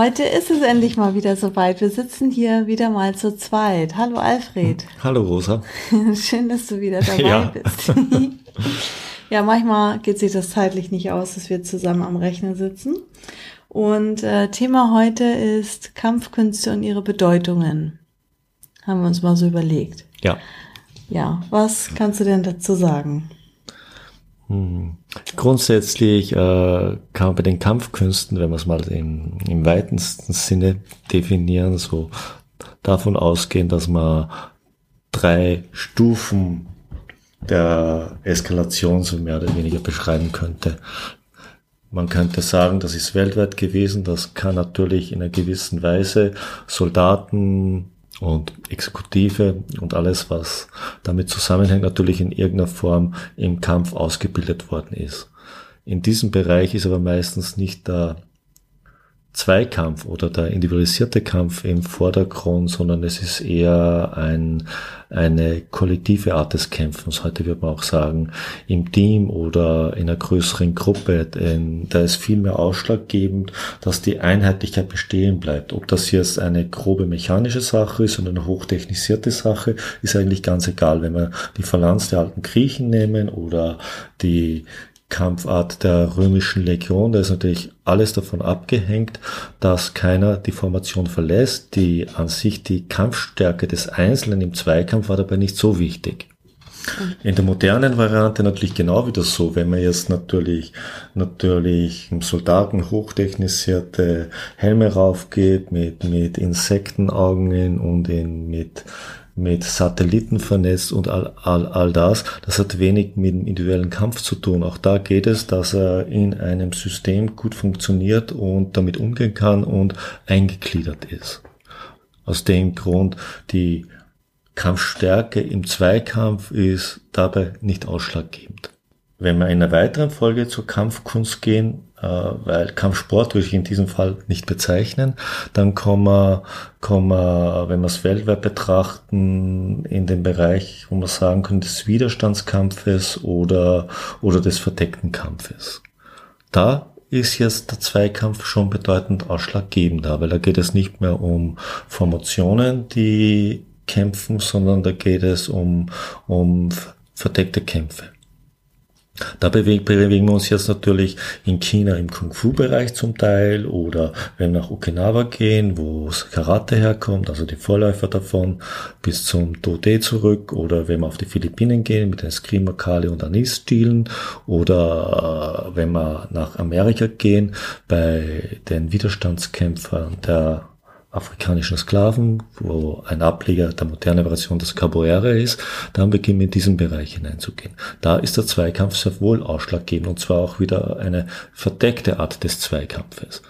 Heute ist es endlich mal wieder soweit. Wir sitzen hier wieder mal zu zweit. Hallo Alfred. Hallo Rosa. Schön, dass du wieder dabei ja. bist. ja, manchmal geht sich das zeitlich nicht aus, dass wir zusammen am Rechner sitzen. Und äh, Thema heute ist Kampfkünste und ihre Bedeutungen. Haben wir uns mal so überlegt. Ja. Ja, was kannst du denn dazu sagen? Hm. Grundsätzlich äh, kann man bei den Kampfkünsten, wenn wir es mal im, im weitesten Sinne definieren, so davon ausgehen, dass man drei Stufen der Eskalation so mehr oder weniger beschreiben könnte. Man könnte sagen, das ist weltweit gewesen, das kann natürlich in einer gewissen Weise Soldaten und Exekutive und alles, was damit zusammenhängt, natürlich in irgendeiner Form im Kampf ausgebildet worden ist. In diesem Bereich ist aber meistens nicht der Zweikampf oder der individualisierte Kampf im Vordergrund, sondern es ist eher ein, eine kollektive Art des Kämpfens. Heute wird man auch sagen, im Team oder in einer größeren Gruppe. Denn da ist viel mehr ausschlaggebend, dass die Einheitlichkeit bestehen bleibt. Ob das jetzt eine grobe mechanische Sache ist oder eine hochtechnisierte Sache, ist eigentlich ganz egal. Wenn wir die Phalanx der alten Griechen nehmen oder die Kampfart der römischen Legion. Da ist natürlich alles davon abgehängt, dass keiner die Formation verlässt. Die an sich die Kampfstärke des Einzelnen im Zweikampf war dabei nicht so wichtig. In der modernen Variante natürlich genau wieder so, wenn man jetzt natürlich, natürlich Soldaten hochtechnisierte Helme raufgeht mit, mit Insektenaugen und in, mit mit Satelliten vernetzt und all, all, all das. Das hat wenig mit dem individuellen Kampf zu tun. Auch da geht es, dass er in einem System gut funktioniert und damit umgehen kann und eingegliedert ist. Aus dem Grund, die Kampfstärke im Zweikampf ist dabei nicht ausschlaggebend. Wenn wir in einer weiteren Folge zur Kampfkunst gehen, äh, weil Kampfsport würde ich in diesem Fall nicht bezeichnen. Dann kommen wir, kommen wir, wenn wir es weltweit betrachten, in den Bereich, wo man sagen kann, des Widerstandskampfes oder, oder des verdeckten Kampfes. Da ist jetzt der Zweikampf schon bedeutend ausschlaggebender, weil da geht es nicht mehr um Formationen, die kämpfen, sondern da geht es um, um verdeckte Kämpfe. Da bewegen, bewegen wir uns jetzt natürlich in China im Kung-Fu-Bereich zum Teil oder wenn wir nach Okinawa gehen, wo Karate herkommt, also die Vorläufer davon, bis zum Do-De zurück oder wenn wir auf die Philippinen gehen mit den Screamer, Kali und Anis-Stilen oder äh, wenn wir nach Amerika gehen bei den Widerstandskämpfern der afrikanischen Sklaven, wo ein Ableger der modernen Version des Capoeira ist, dann beginnen wir in diesen Bereich hineinzugehen. Da ist der Zweikampf sehr wohl ausschlaggebend und zwar auch wieder eine verdeckte Art des Zweikampfes.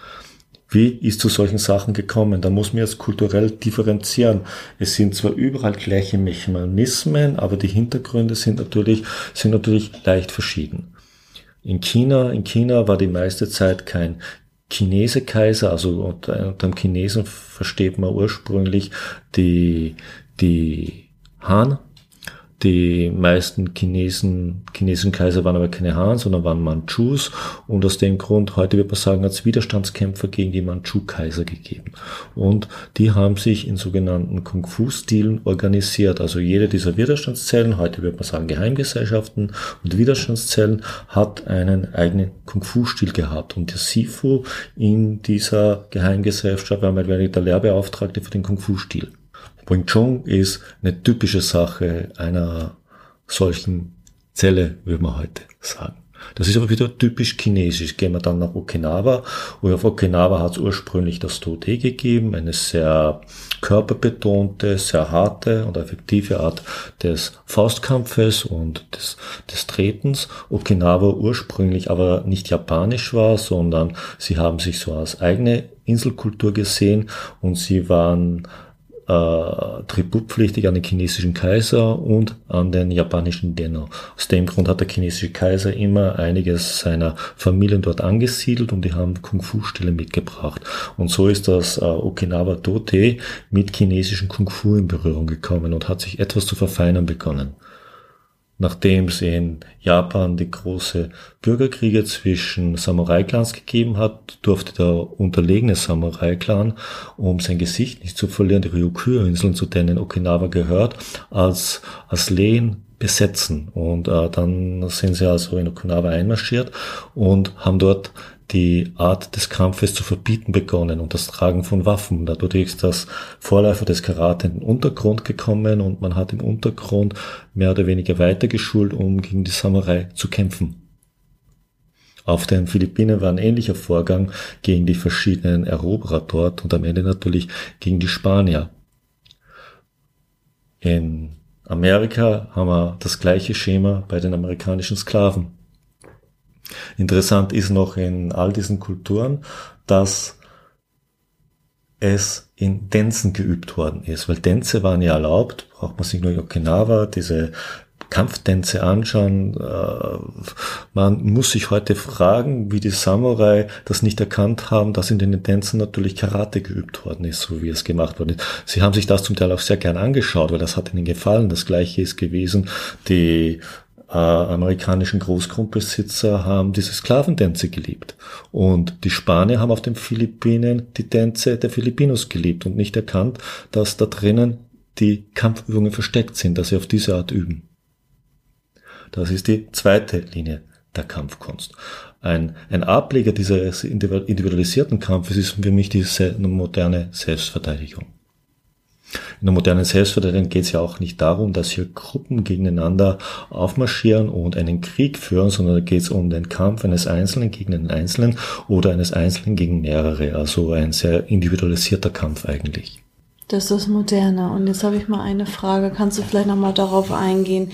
Wie ist zu solchen Sachen gekommen? Da muss man jetzt kulturell differenzieren. Es sind zwar überall gleiche Mechanismen, aber die Hintergründe sind natürlich, sind natürlich leicht verschieden. In China, in China war die meiste Zeit kein Chinese-Kaiser, also unter, unter dem Chinesen versteht man ursprünglich die, die Han, die meisten Chinesen, chinesischen Kaiser waren aber keine Han, sondern waren Manchus. Und aus dem Grund, heute wird man sagen, hat es Widerstandskämpfer gegen die Manchu-Kaiser gegeben. Und die haben sich in sogenannten Kung-Fu-Stilen organisiert. Also jede dieser Widerstandszellen, heute wird man sagen Geheimgesellschaften und Widerstandszellen, hat einen eigenen Kung-Fu-Stil gehabt. Und der Sifu in dieser Geheimgesellschaft war der Lehrbeauftragte für den Kung-Fu-Stil. Wing Chun ist eine typische Sache einer solchen Zelle, würde man heute sagen. Das ist aber wieder typisch chinesisch. Gehen wir dann nach Okinawa. Und auf Okinawa hat es ursprünglich das Tote gegeben, eine sehr körperbetonte, sehr harte und effektive Art des Faustkampfes und des, des Tretens. Okinawa ursprünglich aber nicht japanisch war, sondern sie haben sich so als eigene Inselkultur gesehen und sie waren äh, tributpflichtig an den chinesischen Kaiser und an den japanischen Denno. Aus dem Grund hat der chinesische Kaiser immer einiges seiner Familien dort angesiedelt und die haben Kung-Fu-Stile mitgebracht. Und so ist das äh, Okinawa Dote mit chinesischen Kung-Fu in Berührung gekommen und hat sich etwas zu verfeinern begonnen nachdem es in Japan die große Bürgerkriege zwischen Samurai-Clans gegeben hat, durfte der unterlegene Samurai-Clan, um sein Gesicht nicht zu verlieren, die Ryukyu-Inseln, zu denen Okinawa gehört, als, als Lehen besetzen. Und äh, dann sind sie also in Okinawa einmarschiert und haben dort die Art des Kampfes zu verbieten begonnen und das Tragen von Waffen. Dadurch ist das Vorläufer des Karate in den Untergrund gekommen und man hat im Untergrund mehr oder weniger weitergeschult, um gegen die Samurai zu kämpfen. Auf den Philippinen war ein ähnlicher Vorgang gegen die verschiedenen Eroberer dort und am Ende natürlich gegen die Spanier. In Amerika haben wir das gleiche Schema bei den amerikanischen Sklaven. Interessant ist noch in all diesen Kulturen, dass es in Tänzen geübt worden ist, weil Tänze waren ja erlaubt, braucht man sich nur in Okinawa diese Kampftänze anschauen. Äh, man muss sich heute fragen, wie die Samurai das nicht erkannt haben, dass in den Tänzen natürlich Karate geübt worden ist, so wie es gemacht worden ist. Sie haben sich das zum Teil auch sehr gern angeschaut, weil das hat ihnen gefallen. Das gleiche ist gewesen, die äh, amerikanischen Großgrundbesitzer haben diese Sklaventänze geliebt. Und die Spanier haben auf den Philippinen die Tänze der Filipinos geliebt und nicht erkannt, dass da drinnen die Kampfübungen versteckt sind, dass sie auf diese Art üben. Das ist die zweite Linie der Kampfkunst. Ein, ein Ableger dieses individualisierten Kampfes ist für mich diese moderne Selbstverteidigung. In der modernen Selbstverteidigung geht es ja auch nicht darum, dass hier Gruppen gegeneinander aufmarschieren und einen Krieg führen, sondern da geht es um den Kampf eines Einzelnen gegen einen Einzelnen oder eines Einzelnen gegen mehrere. Also ein sehr individualisierter Kampf eigentlich. Das ist das Moderne. Und jetzt habe ich mal eine Frage. Kannst du vielleicht nochmal darauf eingehen?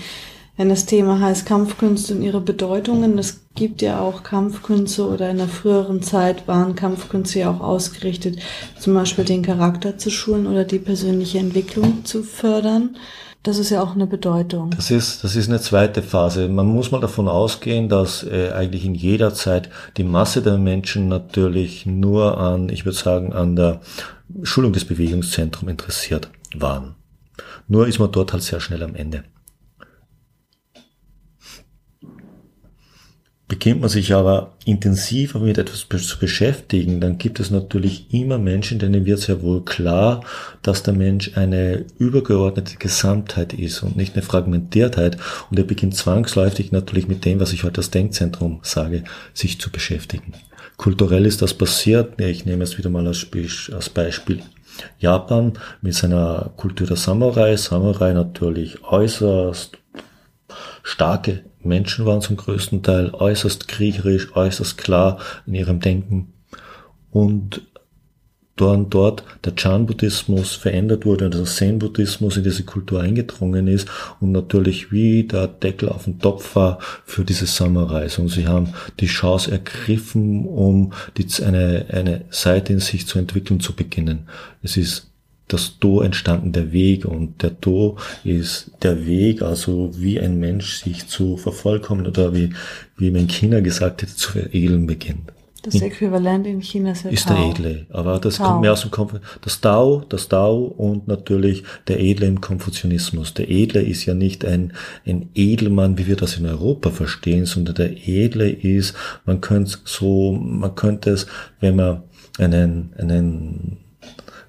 Wenn das Thema heißt Kampfkünste und ihre Bedeutungen. Es gibt ja auch Kampfkünste oder in der früheren Zeit waren Kampfkünste ja auch ausgerichtet, zum Beispiel den Charakter zu schulen oder die persönliche Entwicklung zu fördern. Das ist ja auch eine Bedeutung. Das ist, das ist eine zweite Phase. Man muss mal davon ausgehen, dass äh, eigentlich in jeder Zeit die Masse der Menschen natürlich nur an, ich würde sagen, an der Schulung des Bewegungszentrums interessiert waren. Nur ist man dort halt sehr schnell am Ende. Beginnt man sich aber intensiver mit etwas zu beschäftigen, dann gibt es natürlich immer Menschen, denen wird sehr wohl klar, dass der Mensch eine übergeordnete Gesamtheit ist und nicht eine Fragmentiertheit. Und er beginnt zwangsläufig natürlich mit dem, was ich heute als Denkzentrum sage, sich zu beschäftigen. Kulturell ist das passiert. Ich nehme es wieder mal als Beispiel Japan mit seiner Kultur der Samurai. Samurai natürlich äußerst starke Menschen waren zum größten Teil äußerst kriecherisch, äußerst klar in ihrem Denken und dort, dort der Chan-Buddhismus verändert wurde und der Zen-Buddhismus in diese Kultur eingedrungen ist und natürlich wie der Deckel auf den Topf war für diese Samurais. Und sie haben die Chance ergriffen, um die, eine, eine Seite in sich zu entwickeln zu beginnen. Es ist das Do entstanden der Weg und der Do ist der Weg, also wie ein Mensch sich zu vervollkommen oder wie, wie mein China gesagt hätte, zu veredeln beginnt. Das Äquivalent in China ist, ja ist der Edle. Aber das Tao. kommt mehr aus dem Konf das Tao, das Tao und natürlich der Edle im Konfuzianismus. Der Edle ist ja nicht ein, ein Edelmann, wie wir das in Europa verstehen, sondern der Edle ist, man könnte so, man könnte es, wenn man einen, einen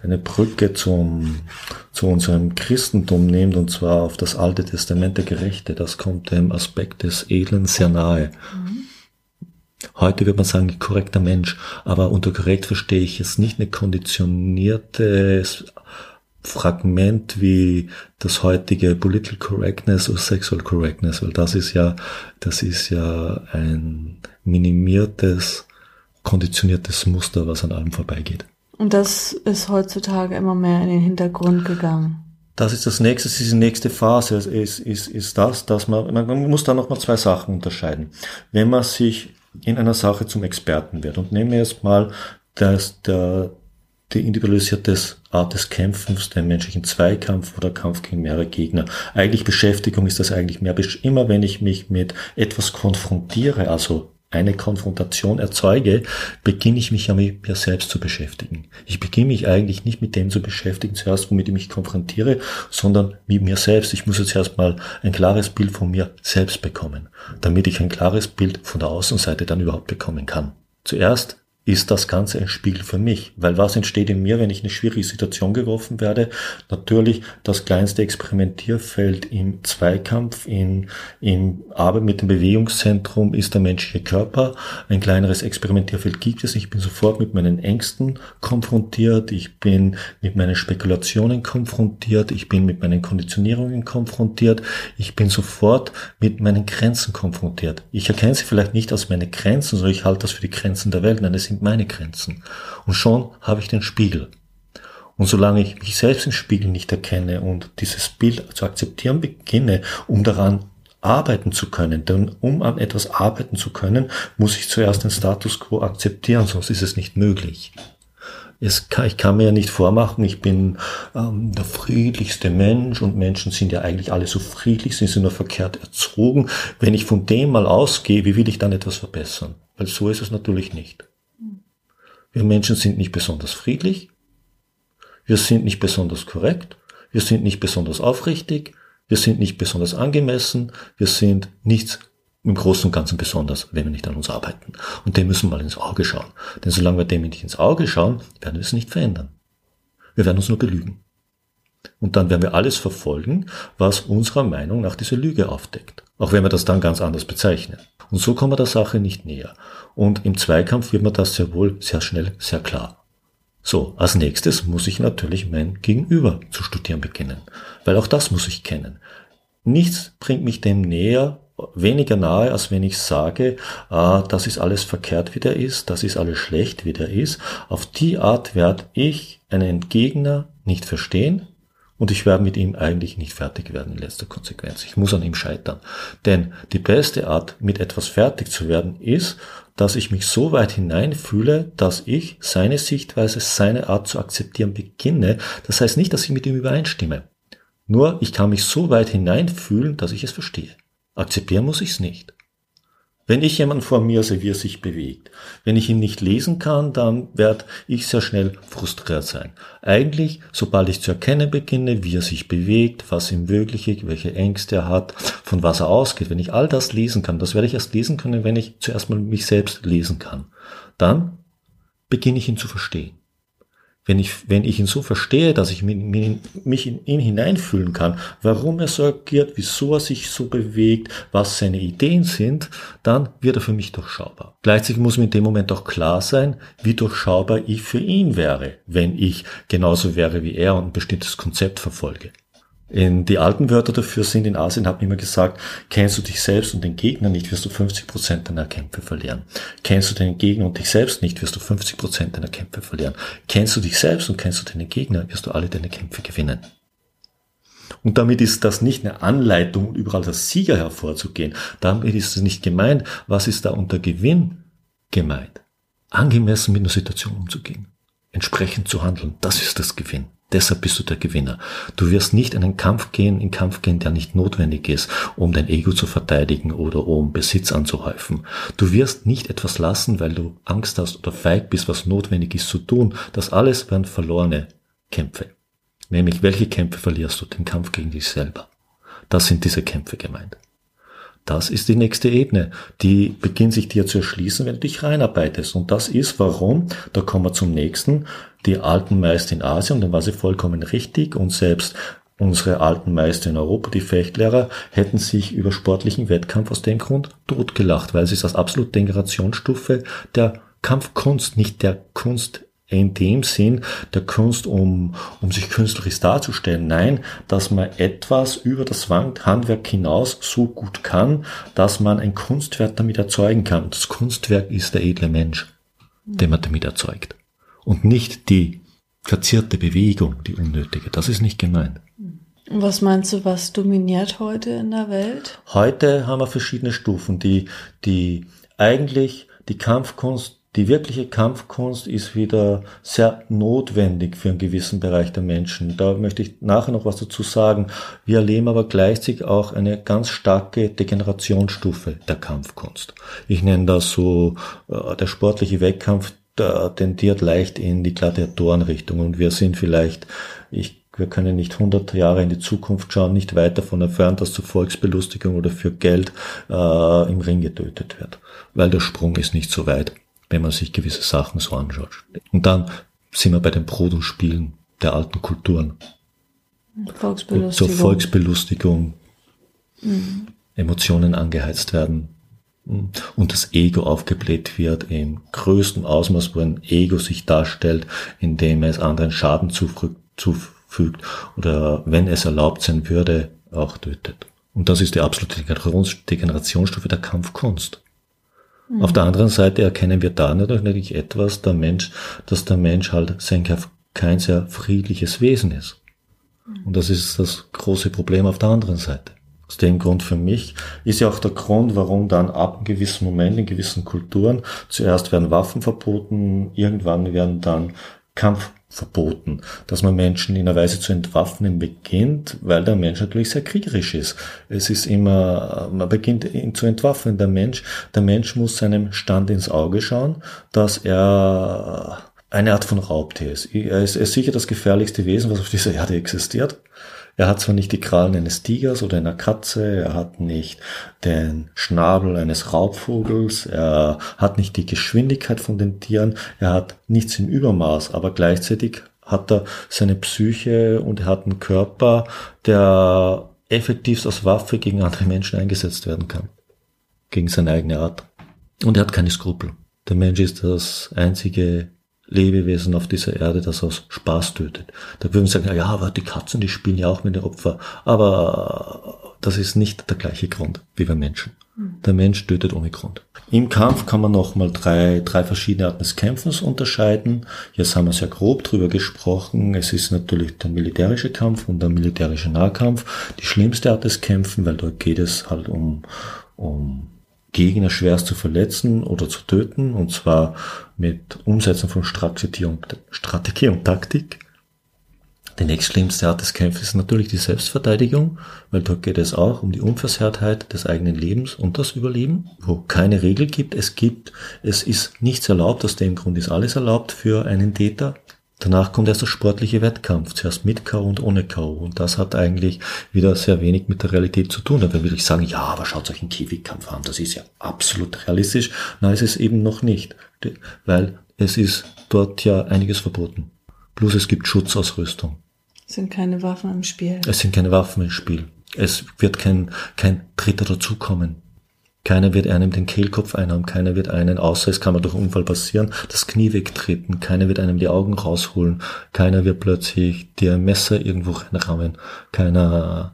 eine Brücke zum, zu unserem Christentum nimmt, und zwar auf das Alte Testament der Gerechte. Das kommt dem Aspekt des Edlen sehr nahe. Mhm. Heute wird man sagen, korrekter Mensch, aber unter korrekt verstehe ich jetzt nicht eine konditionierte Fragment wie das heutige Political Correctness oder Sexual Correctness, weil das ist ja, das ist ja ein minimiertes, konditioniertes Muster, was an allem vorbeigeht. Und das ist heutzutage immer mehr in den Hintergrund gegangen. Das ist das nächste, diese nächste Phase ist, ist, ist das, dass man, man muss da nochmal zwei Sachen unterscheiden. Wenn man sich in einer Sache zum Experten wird und nehmen wir jetzt mal dass der, die individualisierte Art des Kämpfens, den menschlichen Zweikampf oder Kampf gegen mehrere Gegner. Eigentlich Beschäftigung ist das eigentlich mehr, immer wenn ich mich mit etwas konfrontiere, also eine Konfrontation erzeuge, beginne ich mich ja mit mir selbst zu beschäftigen. Ich beginne mich eigentlich nicht mit dem zu beschäftigen, zuerst womit ich mich konfrontiere, sondern mit mir selbst. Ich muss jetzt erstmal ein klares Bild von mir selbst bekommen, damit ich ein klares Bild von der Außenseite dann überhaupt bekommen kann. Zuerst ist das Ganze ein Spiegel für mich. Weil was entsteht in mir, wenn ich in eine schwierige Situation geworfen werde? Natürlich das kleinste Experimentierfeld im Zweikampf, in, im Arbeit mit dem Bewegungszentrum ist der menschliche Körper. Ein kleineres Experimentierfeld gibt es. Ich bin sofort mit meinen Ängsten konfrontiert. Ich bin mit meinen Spekulationen konfrontiert. Ich bin mit meinen Konditionierungen konfrontiert. Ich bin sofort mit meinen Grenzen konfrontiert. Ich erkenne sie vielleicht nicht als meine Grenzen, sondern ich halte das für die Grenzen der Welt. Nein, es sind sind meine Grenzen. Und schon habe ich den Spiegel. Und solange ich mich selbst im Spiegel nicht erkenne und dieses Bild zu akzeptieren beginne, um daran arbeiten zu können, denn um an etwas arbeiten zu können, muss ich zuerst den Status quo akzeptieren, sonst ist es nicht möglich. Kann, ich kann mir ja nicht vormachen, ich bin ähm, der friedlichste Mensch und Menschen sind ja eigentlich alle so friedlich, sie sind nur verkehrt erzogen. Wenn ich von dem mal ausgehe, wie will ich dann etwas verbessern? Weil so ist es natürlich nicht. Wir Menschen sind nicht besonders friedlich, wir sind nicht besonders korrekt, wir sind nicht besonders aufrichtig, wir sind nicht besonders angemessen, wir sind nichts im Großen und Ganzen besonders, wenn wir nicht an uns arbeiten. Und dem müssen wir mal ins Auge schauen. Denn solange wir dem nicht ins Auge schauen, werden wir es nicht verändern. Wir werden uns nur belügen. Und dann werden wir alles verfolgen, was unserer Meinung nach diese Lüge aufdeckt. Auch wenn wir das dann ganz anders bezeichnen. Und so kommen wir der Sache nicht näher. Und im Zweikampf wird mir das sehr wohl sehr schnell sehr klar. So, als nächstes muss ich natürlich mein Gegenüber zu studieren beginnen, weil auch das muss ich kennen. Nichts bringt mich dem näher, weniger nahe, als wenn ich sage, ah, das ist alles verkehrt, wie der ist, das ist alles schlecht, wie der ist. Auf die Art werde ich einen Gegner nicht verstehen, und ich werde mit ihm eigentlich nicht fertig werden in letzter Konsequenz. Ich muss an ihm scheitern. Denn die beste Art, mit etwas fertig zu werden, ist, dass ich mich so weit hineinfühle, dass ich seine Sichtweise, seine Art zu akzeptieren beginne. Das heißt nicht, dass ich mit ihm übereinstimme. Nur ich kann mich so weit hineinfühlen, dass ich es verstehe. Akzeptieren muss ich es nicht. Wenn ich jemanden vor mir sehe, wie er sich bewegt, wenn ich ihn nicht lesen kann, dann werde ich sehr schnell frustriert sein. Eigentlich, sobald ich zu erkennen beginne, wie er sich bewegt, was ihm wirklich ist, welche Ängste er hat, von was er ausgeht, wenn ich all das lesen kann, das werde ich erst lesen können, wenn ich zuerst mal mich selbst lesen kann. Dann beginne ich ihn zu verstehen wenn ich, wenn ich ihn so verstehe, dass ich mich in ihn hineinfühlen kann, warum er so agiert, wieso er sich so bewegt, was seine Ideen sind, dann wird er für mich durchschaubar. Gleichzeitig muss mir in dem Moment auch klar sein, wie durchschaubar ich für ihn wäre, wenn ich genauso wäre wie er und ein bestimmtes Konzept verfolge. In die alten Wörter dafür sind in Asien, hat man immer gesagt, kennst du dich selbst und den Gegner nicht, wirst du 50 Prozent deiner Kämpfe verlieren. Kennst du den Gegner und dich selbst nicht, wirst du 50 Prozent deiner Kämpfe verlieren. Kennst du dich selbst und kennst du deine Gegner, wirst du alle deine Kämpfe gewinnen. Und damit ist das nicht eine Anleitung, überall als Sieger hervorzugehen. Damit ist es nicht gemeint. Was ist da unter Gewinn gemeint? Angemessen mit einer Situation umzugehen. Entsprechend zu handeln. Das ist das Gewinn. Deshalb bist du der Gewinner. Du wirst nicht in einen Kampf gehen, in Kampf gehen, der nicht notwendig ist, um dein Ego zu verteidigen oder um Besitz anzuhäufen. Du wirst nicht etwas lassen, weil du Angst hast oder feig bist, was notwendig ist zu tun. Das alles werden verlorene Kämpfe. Nämlich, welche Kämpfe verlierst du? Den Kampf gegen dich selber. Das sind diese Kämpfe gemeint. Das ist die nächste Ebene. Die beginnt sich dir zu erschließen, wenn du dich reinarbeitest. Und das ist warum, da kommen wir zum nächsten, die alten Meister in Asien, dann war sie vollkommen richtig, und selbst unsere alten Meister in Europa, die Fechtlehrer, hätten sich über sportlichen Wettkampf aus dem Grund totgelacht, weil sie es als absolute Degenerationsstufe der Kampfkunst, nicht der Kunst in dem Sinn der Kunst, um, um sich künstlerisch darzustellen. Nein, dass man etwas über das Handwerk hinaus so gut kann, dass man ein Kunstwerk damit erzeugen kann. Das Kunstwerk ist der edle Mensch, den man damit erzeugt. Und nicht die verzierte Bewegung, die unnötige. Das ist nicht gemeint. Was meinst du, was dominiert heute in der Welt? Heute haben wir verschiedene Stufen, die, die eigentlich die Kampfkunst die wirkliche Kampfkunst ist wieder sehr notwendig für einen gewissen Bereich der Menschen. Da möchte ich nachher noch was dazu sagen. Wir erleben aber gleichzeitig auch eine ganz starke Degenerationsstufe der Kampfkunst. Ich nenne das so, äh, der sportliche Wettkampf tendiert leicht in die Gladiatorenrichtung und wir sind vielleicht, ich wir können nicht 100 Jahre in die Zukunft schauen, nicht weit davon entfernt, dass zur Volksbelustigung oder für Geld äh, im Ring getötet wird, weil der Sprung ist nicht so weit wenn man sich gewisse Sachen so anschaut. Und dann sind wir bei den Brot und Spielen der alten Kulturen. Volksbelustigung. Zur Volksbelustigung. Mhm. Emotionen angeheizt werden. Und das Ego aufgebläht wird im größten Ausmaß, wo ein Ego sich darstellt, indem es anderen Schaden zufügt oder wenn es erlaubt sein würde, auch tötet. Und das ist die absolute Degenerationsstufe der Kampfkunst. Mhm. Auf der anderen Seite erkennen wir da natürlich etwas, der Mensch, dass der Mensch halt kein sehr friedliches Wesen ist. Und das ist das große Problem auf der anderen Seite. Aus dem Grund für mich ist ja auch der Grund, warum dann ab einem gewissen Moment in gewissen Kulturen zuerst werden Waffen verboten, irgendwann werden dann Kampf verboten, dass man Menschen in einer Weise zu entwaffnen beginnt, weil der Mensch natürlich sehr kriegerisch ist. Es ist immer, man beginnt ihn zu entwaffnen. Der Mensch, der Mensch muss seinem Stand ins Auge schauen, dass er eine Art von Raubtier ist. Er ist, er ist sicher das gefährlichste Wesen, was auf dieser Erde existiert. Er hat zwar nicht die Krallen eines Tigers oder einer Katze, er hat nicht den Schnabel eines Raubvogels, er hat nicht die Geschwindigkeit von den Tieren, er hat nichts im Übermaß, aber gleichzeitig hat er seine Psyche und er hat einen Körper, der effektiv als Waffe gegen andere Menschen eingesetzt werden kann. Gegen seine eigene Art. Und er hat keine Skrupel. Der Mensch ist das einzige Lebewesen auf dieser Erde, das aus Spaß tötet. Da würden wir sagen, ja, aber die Katzen, die spielen ja auch mit den Opfer. Aber das ist nicht der gleiche Grund wie beim Menschen. Hm. Der Mensch tötet ohne Grund. Im Kampf kann man nochmal drei, drei verschiedene Arten des Kämpfens unterscheiden. Jetzt haben wir sehr grob drüber gesprochen. Es ist natürlich der militärische Kampf und der militärische Nahkampf. Die schlimmste Art des Kämpfen, weil dort geht es halt um, um Gegner schwerst zu verletzen oder zu töten, und zwar mit Umsetzen von Strategie und, Strategie und Taktik. Die nächstschlimmste Art des Kampfes ist natürlich die Selbstverteidigung, weil dort geht es auch um die Unversehrtheit des eigenen Lebens und das Überleben, wo keine Regel gibt. Es gibt, es ist nichts erlaubt, aus dem Grund ist alles erlaubt für einen Täter. Danach kommt erst der sportliche Wettkampf, zuerst mit K.O. und ohne K.O. Und das hat eigentlich wieder sehr wenig mit der Realität zu tun. Da will ich sagen, ja, aber schaut euch einen Kiwi-Kampf an, das ist ja absolut realistisch. Nein, es ist eben noch nicht, weil es ist dort ja einiges verboten. Plus es gibt Schutzausrüstung. Es sind keine Waffen im Spiel. Es sind keine Waffen im Spiel. Es wird kein, kein Dritter dazukommen. Keiner wird einem den Kehlkopf einhauen, keiner wird einen, außer es kann mal durch Unfall passieren, das Knie wegtreten, keiner wird einem die Augen rausholen, keiner wird plötzlich dir Messer irgendwo reinrammen, keiner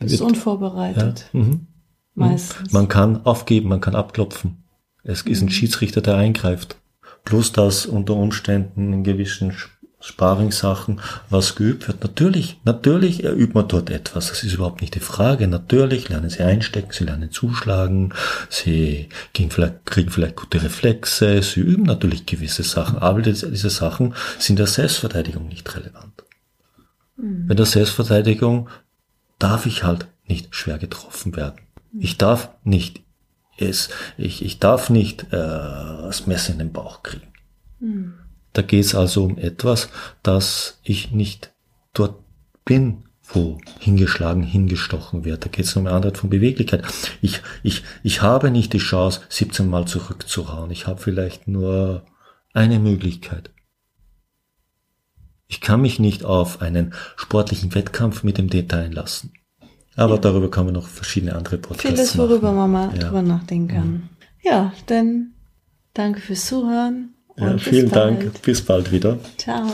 ist unvorbereitet. Ja, mhm. Meistens. Man kann aufgeben, man kann abklopfen. Es ist ein mhm. Schiedsrichter, der eingreift. Plus, dass unter Umständen in gewissen Sparingssachen was geübt wird. Natürlich, natürlich übt man dort etwas. Das ist überhaupt nicht die Frage. Natürlich lernen sie einstecken, sie lernen zuschlagen, sie kriegen vielleicht, kriegen vielleicht gute Reflexe, sie üben natürlich gewisse Sachen, aber diese Sachen sind der Selbstverteidigung nicht relevant. Mhm. Bei der Selbstverteidigung darf ich halt nicht schwer getroffen werden. Ich darf nicht es, ich, ich darf nicht äh, das Messer in den Bauch kriegen. Mhm. Da geht es also um etwas, dass ich nicht dort bin, wo hingeschlagen, hingestochen wird. Da geht es um eine Art von Beweglichkeit. Ich, ich, ich habe nicht die Chance, 17 Mal zurückzuhauen. Ich habe vielleicht nur eine Möglichkeit. Ich kann mich nicht auf einen sportlichen Wettkampf mit dem Detail einlassen. Aber ja. darüber kann man noch verschiedene andere Podcasts Vieles, worüber machen. man mal ja. drüber nachdenken kann. Ja. ja, dann danke fürs Zuhören Ja, vielen Dank. Bis bald wieder. Ciao.